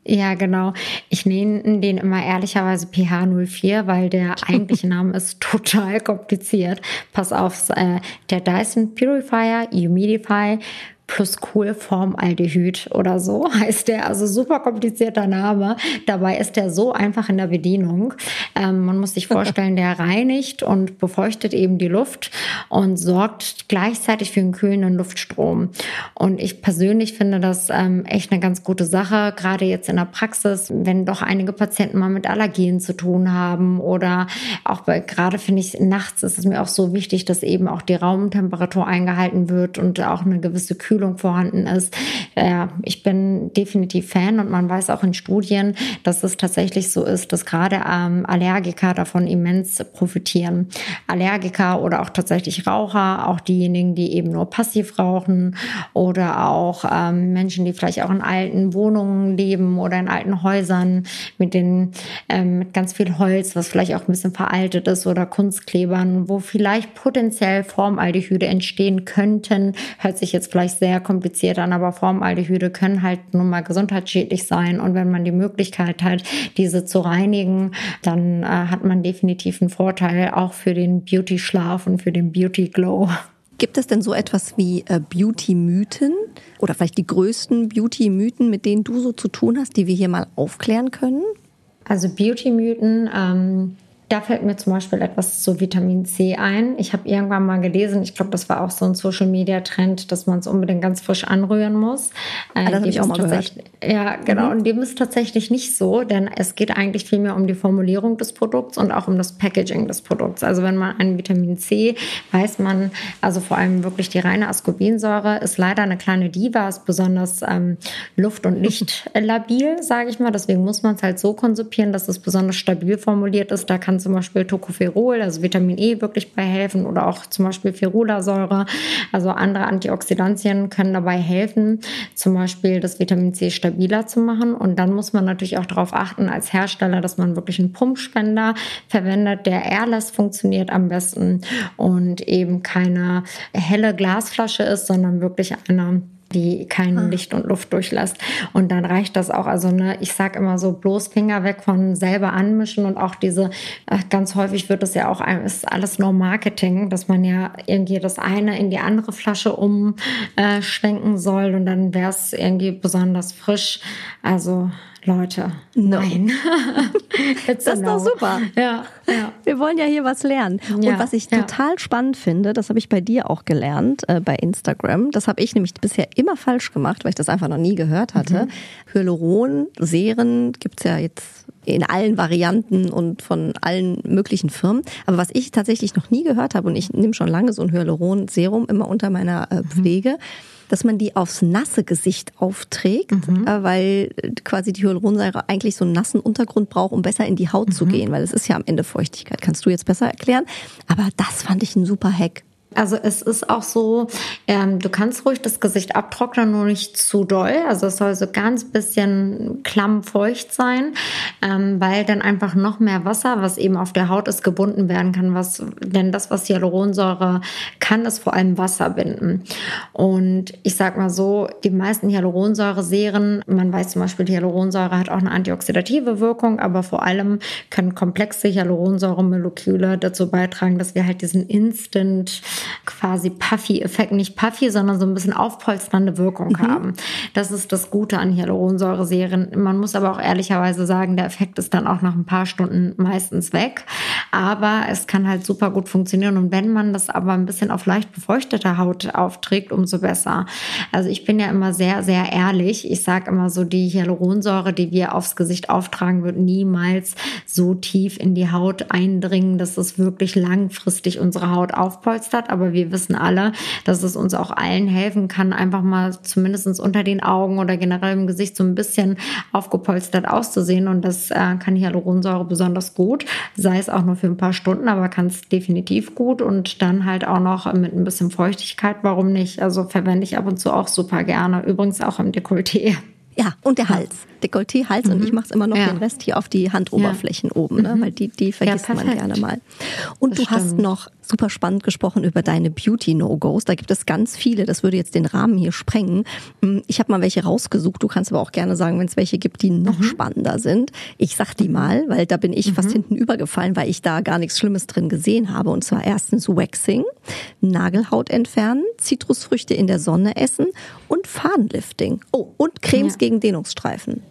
Ja, genau. Ich nenne den immer ehrlicherweise PH04, weil der <laughs> eigentliche Name ist total kompliziert. Pass auf, äh, der Dyson Purifier Humidify plus Coolformaldehyd oder so <laughs> heißt der. Also super komplizierter Name. Dabei ist der so einfach in der Bedienung. Ähm, man muss sich vorstellen, der reinigt und befeuchtet eben die Luft und sorgt gleichzeitig für einen kühlenden Luftstrom. Und ich persönlich finde das ähm, echt eine ganz gute Sache, gerade jetzt in der Praxis, wenn doch einige Patienten mal mit Allergien zu tun haben oder auch bei, gerade finde ich nachts ist es mir auch so wichtig, dass eben auch die Raumtemperatur eingehalten wird und auch eine gewisse Kühlung Kühlung vorhanden ist. Ja, ich bin definitiv Fan und man weiß auch in Studien, dass es tatsächlich so ist, dass gerade ähm, Allergiker davon immens profitieren. Allergiker oder auch tatsächlich Raucher, auch diejenigen, die eben nur passiv rauchen oder auch ähm, Menschen, die vielleicht auch in alten Wohnungen leben oder in alten Häusern mit den ähm, mit ganz viel Holz, was vielleicht auch ein bisschen veraltet ist oder Kunstklebern, wo vielleicht potenziell Formaldehyde entstehen könnten, hört sich jetzt vielleicht sehr sehr kompliziert an, aber Formaldehyde können halt nun mal gesundheitsschädlich sein. Und wenn man die Möglichkeit hat, diese zu reinigen, dann äh, hat man definitiv einen Vorteil auch für den Beauty-Schlaf und für den Beauty-Glow. Gibt es denn so etwas wie äh, Beauty-Mythen oder vielleicht die größten Beauty-Mythen, mit denen du so zu tun hast, die wir hier mal aufklären können? Also Beauty-Mythen, ähm, da fällt mir zum Beispiel etwas zu Vitamin C ein. Ich habe irgendwann mal gelesen, ich glaube, das war auch so ein Social-Media-Trend, dass man es unbedingt ganz frisch anrühren muss. Äh, ah, das habe ich auch mal gehört. Ja, genau. Mhm. Und dem ist tatsächlich nicht so, denn es geht eigentlich vielmehr um die Formulierung des Produkts und auch um das Packaging des Produkts. Also wenn man ein Vitamin C, weiß man, also vor allem wirklich die reine Ascorbinsäure ist leider eine kleine Diva, ist besonders ähm, luft- und <laughs> lichtlabil, sage ich mal. Deswegen muss man es halt so konzipieren, dass es besonders stabil formuliert ist. Da kann kann zum Beispiel Tocopherol, also Vitamin E, wirklich bei helfen oder auch zum Beispiel Ferulasäure. Also andere Antioxidantien können dabei helfen, zum Beispiel das Vitamin C stabiler zu machen. Und dann muss man natürlich auch darauf achten als Hersteller, dass man wirklich einen Pumpspender verwendet, der airless funktioniert am besten und eben keine helle Glasflasche ist, sondern wirklich eine die kein ah. Licht und Luft durchlässt. Und dann reicht das auch. Also ne, ich sage immer so, bloß Finger weg von selber anmischen und auch diese, äh, ganz häufig wird es ja auch, ist alles nur Marketing, dass man ja irgendwie das eine in die andere Flasche umschwenken soll und dann wäre es irgendwie besonders frisch. Also Leute. No. Nein. <laughs> das ist doch super. Ja, ja. Wir wollen ja hier was lernen. Ja, Und was ich ja. total spannend finde, das habe ich bei dir auch gelernt, äh, bei Instagram. Das habe ich nämlich bisher immer falsch gemacht, weil ich das einfach noch nie gehört hatte. Mhm. Hyaluron, Seren gibt's ja jetzt in allen Varianten und von allen möglichen Firmen. Aber was ich tatsächlich noch nie gehört habe, und ich nehme schon lange so ein Hyaluron-Serum immer unter meiner äh, mhm. Pflege, mhm dass man die aufs nasse Gesicht aufträgt, mhm. Äh, weil quasi die Hyaluronsäure eigentlich so einen nassen Untergrund braucht, um besser in die Haut mhm. zu gehen, weil es ist ja am Ende Feuchtigkeit. Kannst du jetzt besser erklären? Aber das fand ich ein super Hack. Also es ist auch so, ähm, du kannst ruhig das Gesicht abtrocknen, nur nicht zu doll. Also es soll so ganz bisschen klammfeucht sein, ähm, weil dann einfach noch mehr Wasser, was eben auf der Haut ist, gebunden werden kann. Was, denn das, was Hyaluronsäure kann, ist vor allem Wasser binden. Und ich sag mal so, die meisten Hyaluronsäure-Serien, man weiß zum Beispiel, die Hyaluronsäure hat auch eine antioxidative Wirkung, aber vor allem können komplexe Hyaluronsäure-Moleküle dazu beitragen, dass wir halt diesen Instant quasi Puffy-Effekt, nicht Puffy, sondern so ein bisschen aufpolsternde Wirkung mhm. haben. Das ist das Gute an Hyaluronsäure-Serien. Man muss aber auch ehrlicherweise sagen, der Effekt ist dann auch nach ein paar Stunden meistens weg. Aber es kann halt super gut funktionieren. Und wenn man das aber ein bisschen auf leicht befeuchtete Haut aufträgt, umso besser. Also ich bin ja immer sehr, sehr ehrlich. Ich sage immer so, die Hyaluronsäure, die wir aufs Gesicht auftragen, wird niemals so tief in die Haut eindringen, dass es wirklich langfristig unsere Haut aufpolstert aber wir wissen alle, dass es uns auch allen helfen kann, einfach mal zumindest unter den Augen oder generell im Gesicht so ein bisschen aufgepolstert auszusehen. Und das äh, kann Hyaluronsäure besonders gut, sei es auch nur für ein paar Stunden, aber kann es definitiv gut und dann halt auch noch mit ein bisschen Feuchtigkeit. Warum nicht? Also verwende ich ab und zu auch super gerne. Übrigens auch im Dekolleté. Ja, und der Hals. Dekolleté, Hals mhm. und ich mache es immer noch ja. den Rest hier auf die Handoberflächen ja. oben, ne? Mhm. weil die, die vergisst ja, man gerne mal. Und das du stimmt. hast noch super spannend gesprochen über deine Beauty-No-Gos. Da gibt es ganz viele, das würde jetzt den Rahmen hier sprengen. Hm, ich habe mal welche rausgesucht, du kannst aber auch gerne sagen, wenn es welche gibt, die noch mhm. spannender sind. Ich sag die mal, weil da bin ich mhm. fast hinten übergefallen, weil ich da gar nichts Schlimmes drin gesehen habe. Und zwar erstens Waxing, Nagelhaut entfernen, Zitrusfrüchte in der Sonne essen und Fadenlifting. Oh, und Cremes gegen Dehnungsstreifen.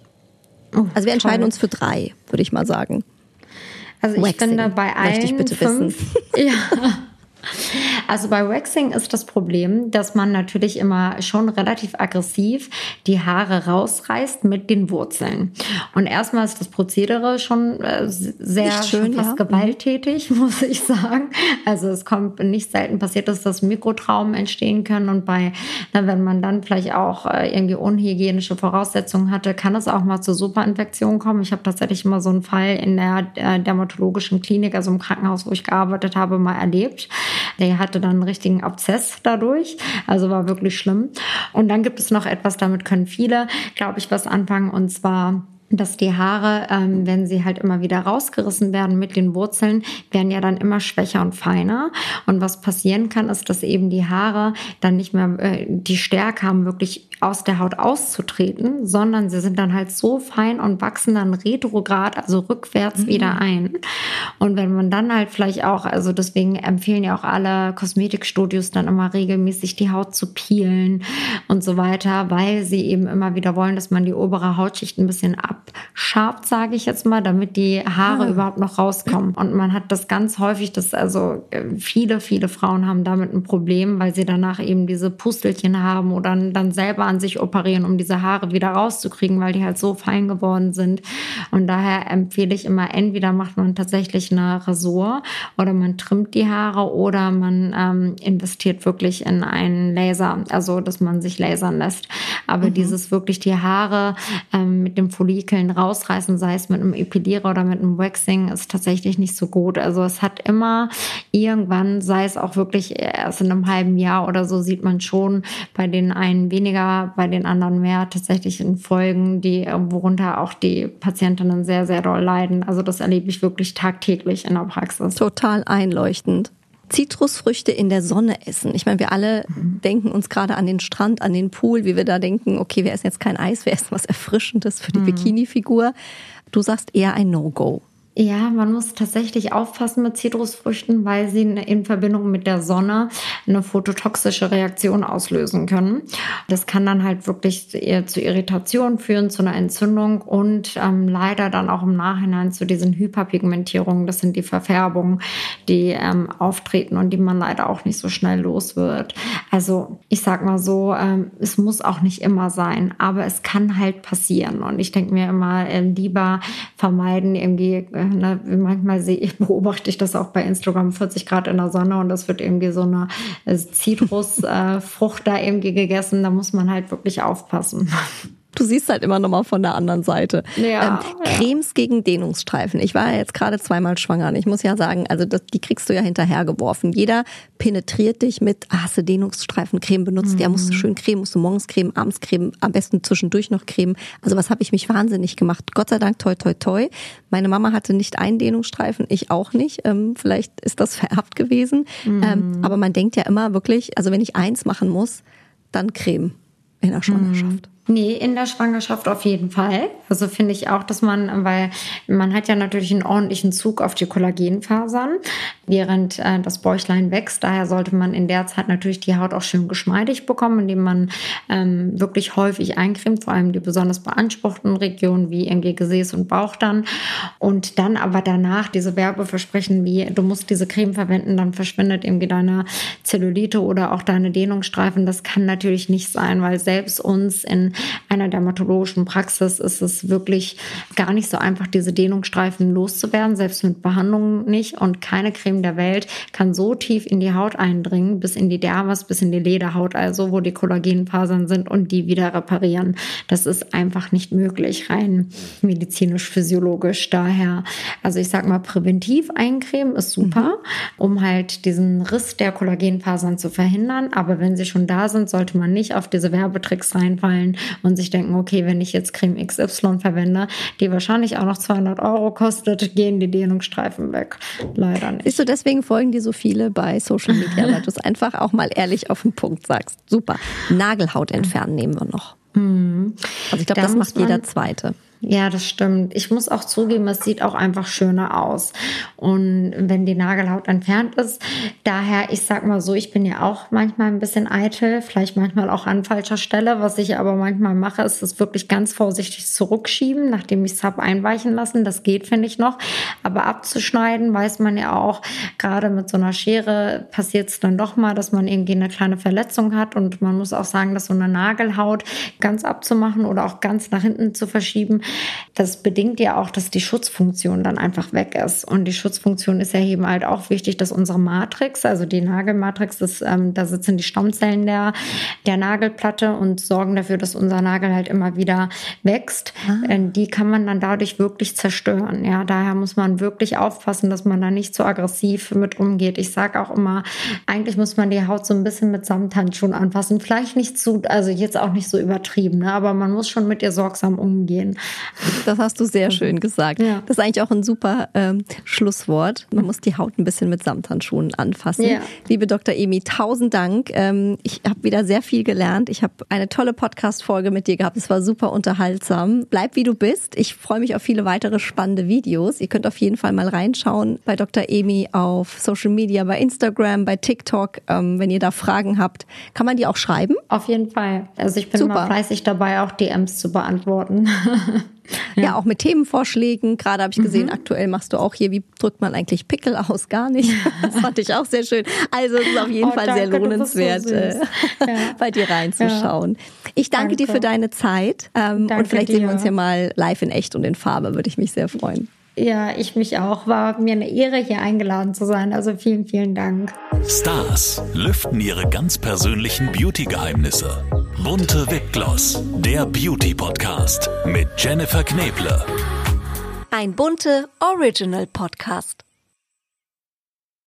Oh, also wir entscheiden toll. uns für drei, würde ich mal sagen. Also ich Waxing, finde bei allen möchte ich bitte fünf, wissen. <laughs> Ja. Also bei Waxing ist das Problem, dass man natürlich immer schon relativ aggressiv die Haare rausreißt mit den Wurzeln. Und erstmal ist das Prozedere schon äh, sehr schön, fast ja. gewalttätig, <laughs> muss ich sagen. Also es kommt nicht selten passiert, dass das Mikrotraumen entstehen können und bei, na, wenn man dann vielleicht auch äh, irgendwie unhygienische Voraussetzungen hatte, kann es auch mal zu Superinfektionen kommen. Ich habe tatsächlich immer so einen Fall in der äh, dermatologischen Klinik, also im Krankenhaus, wo ich gearbeitet habe, mal erlebt. Der hatte dann einen richtigen Abszess dadurch. Also war wirklich schlimm. Und dann gibt es noch etwas, damit können viele, glaube ich, was anfangen. Und zwar dass die Haare, ähm, wenn sie halt immer wieder rausgerissen werden mit den Wurzeln, werden ja dann immer schwächer und feiner. Und was passieren kann, ist, dass eben die Haare dann nicht mehr äh, die Stärke haben, wirklich aus der Haut auszutreten, sondern sie sind dann halt so fein und wachsen dann retrograd, also rückwärts mhm. wieder ein. Und wenn man dann halt vielleicht auch, also deswegen empfehlen ja auch alle Kosmetikstudios dann immer regelmäßig die Haut zu peelen und so weiter, weil sie eben immer wieder wollen, dass man die obere Hautschicht ein bisschen abschabt, sage ich jetzt mal, damit die Haare ah. überhaupt noch rauskommen. Und man hat das ganz häufig, dass also äh, viele, viele Frauen haben damit ein Problem, weil sie danach eben diese Pustelchen haben oder dann selber an sich operieren, um diese Haare wieder rauszukriegen, weil die halt so fein geworden sind. Und daher empfehle ich immer, entweder macht man tatsächlich eine Rasur oder man trimmt die Haare oder man ähm, investiert wirklich in einen Laser, also dass man sich lasern lässt. Aber mhm. dieses wirklich die Haare ähm, mit dem Follikeln rausreißen, sei es mit einem Epilierer oder mit einem Waxing, ist tatsächlich nicht so gut. Also es hat immer irgendwann, sei es auch wirklich erst in einem halben Jahr oder so, sieht man schon bei den einen weniger bei den anderen mehr tatsächlich in Folgen, die, worunter auch die Patientinnen sehr, sehr doll leiden. Also das erlebe ich wirklich tagtäglich in der Praxis. Total einleuchtend. Zitrusfrüchte in der Sonne essen. Ich meine, wir alle mhm. denken uns gerade an den Strand, an den Pool, wie wir da denken, okay, wir essen jetzt kein Eis, wir essen was Erfrischendes für die mhm. Bikini-Figur. Du sagst eher ein No-Go. Ja, man muss tatsächlich aufpassen mit Zitrusfrüchten, weil sie in Verbindung mit der Sonne eine phototoxische Reaktion auslösen können. Das kann dann halt wirklich zu Irritation führen, zu einer Entzündung und ähm, leider dann auch im Nachhinein zu diesen Hyperpigmentierungen. Das sind die Verfärbungen, die ähm, auftreten und die man leider auch nicht so schnell los wird. Also ich sag mal so, ähm, es muss auch nicht immer sein, aber es kann halt passieren. Und ich denke mir immer, äh, lieber vermeiden irgendwie äh, ne, manchmal sehe ich, <laughs> beobachte ich das auch bei Instagram 40 Grad in der Sonne und das wird irgendwie so eine äh, Zitrusfrucht da irgendwie gegessen. Da muss man halt wirklich aufpassen. <laughs> Du siehst halt immer noch mal von der anderen Seite. Ja, ähm, Cremes gegen Dehnungsstreifen. Ich war ja jetzt gerade zweimal schwanger und ich muss ja sagen, also das, die kriegst du ja hinterhergeworfen. Jeder penetriert dich mit, ah, hast du Dehnungsstreifencreme benutzt? Mhm. Ja, musst du schön cremen, musst du morgens cremen, abends cremen, am besten zwischendurch noch cremen. Also was habe ich mich wahnsinnig gemacht. Gott sei Dank, toi, toi, toi. Meine Mama hatte nicht einen Dehnungsstreifen, ich auch nicht. Ähm, vielleicht ist das <laughs> vererbt gewesen. Mhm. Ähm, aber man denkt ja immer wirklich, also wenn ich eins machen muss, dann Creme in der Schwangerschaft. Mhm. Nee, in der Schwangerschaft auf jeden Fall. Also finde ich auch, dass man, weil man hat ja natürlich einen ordentlichen Zug auf die Kollagenfasern, während äh, das Bäuchlein wächst. Daher sollte man in der Zeit natürlich die Haut auch schön geschmeidig bekommen, indem man ähm, wirklich häufig eincremt, vor allem die besonders beanspruchten Regionen wie irgendwie Gesäß und Bauch dann. Und dann aber danach diese Werbeversprechen wie, du musst diese Creme verwenden, dann verschwindet irgendwie deine Zellulite oder auch deine Dehnungsstreifen. Das kann natürlich nicht sein, weil selbst uns in einer dermatologischen Praxis ist es wirklich gar nicht so einfach, diese Dehnungsstreifen loszuwerden, selbst mit Behandlungen nicht. Und keine Creme der Welt kann so tief in die Haut eindringen, bis in die Dermis, bis in die Lederhaut, also wo die Kollagenfasern sind und die wieder reparieren. Das ist einfach nicht möglich, rein medizinisch-physiologisch. Daher, also ich sag mal, präventiv eincremen ist super, mhm. um halt diesen Riss der Kollagenfasern zu verhindern. Aber wenn sie schon da sind, sollte man nicht auf diese Werbetricks reinfallen und sich denken, okay, wenn ich jetzt Creme XY verwende, die wahrscheinlich auch noch 200 Euro kostet, gehen die Dehnungsstreifen weg. Leider nicht. Siehst du, deswegen folgen dir so viele bei Social Media, weil du es einfach auch mal ehrlich auf den Punkt sagst. Super. Nagelhaut entfernen nehmen wir noch. Mhm. Also ich glaube, da das macht jeder Zweite. Ja, das stimmt. Ich muss auch zugeben, es sieht auch einfach schöner aus. Und wenn die Nagelhaut entfernt ist, daher, ich sag mal so, ich bin ja auch manchmal ein bisschen eitel, vielleicht manchmal auch an falscher Stelle. Was ich aber manchmal mache, ist es wirklich ganz vorsichtig zurückschieben, nachdem ich es habe einweichen lassen. Das geht, finde ich noch. Aber abzuschneiden, weiß man ja auch, gerade mit so einer Schere passiert es dann doch mal, dass man irgendwie eine kleine Verletzung hat. Und man muss auch sagen, dass so eine Nagelhaut ganz abzumachen oder auch ganz nach hinten zu verschieben, das bedingt ja auch, dass die Schutzfunktion dann einfach weg ist. Und die Schutzfunktion ist ja eben halt auch wichtig, dass unsere Matrix, also die Nagelmatrix, das, ähm, da sitzen die Stammzellen der, der Nagelplatte und sorgen dafür, dass unser Nagel halt immer wieder wächst. Ah. Die kann man dann dadurch wirklich zerstören. Ja, daher muss man wirklich aufpassen, dass man da nicht zu aggressiv mit umgeht. Ich sage auch immer, eigentlich muss man die Haut so ein bisschen mit Samthandschuhen anfassen. Vielleicht nicht zu, also jetzt auch nicht so übertrieben, ne? aber man muss schon mit ihr sorgsam umgehen. Das hast du sehr schön gesagt. Ja. Das ist eigentlich auch ein super ähm, Schlusswort. Man muss die Haut ein bisschen mit Samthandschuhen anfassen. Ja. Liebe Dr. Emi, tausend Dank. Ähm, ich habe wieder sehr viel gelernt. Ich habe eine tolle Podcast-Folge mit dir gehabt. Es war super unterhaltsam. Bleib wie du bist. Ich freue mich auf viele weitere spannende Videos. Ihr könnt auf jeden Fall mal reinschauen bei Dr. Emi auf Social Media, bei Instagram, bei TikTok. Ähm, wenn ihr da Fragen habt, kann man die auch schreiben? Auf jeden Fall. Also ich bin super. immer fleißig dabei, auch DMs zu beantworten. <laughs> ja. ja. auch mit Themenvorschlägen. Gerade habe ich gesehen, mhm. aktuell machst du auch hier, wie drückt man eigentlich Pickel aus? Gar nicht. <laughs> Das fand ich auch sehr schön. Also es ist auf jeden oh, Fall danke, sehr lohnenswert, so äh, ja. <laughs> bei dir reinzuschauen. Ja. Ich danke, danke, dir für deine Zeit. Ähm, und vielleicht dir. sehen wir uns ja mal live in echt und in Farbe, würde ich mich sehr freuen. Ja, ich mich auch. War mir eine Ehre, hier eingeladen zu sein. Also vielen, vielen Dank. Stars lüften ihre ganz persönlichen Beauty-Geheimnisse. Bunte Wipgloss, der Beauty-Podcast mit Jennifer Kneble. Ein bunte Original-Podcast.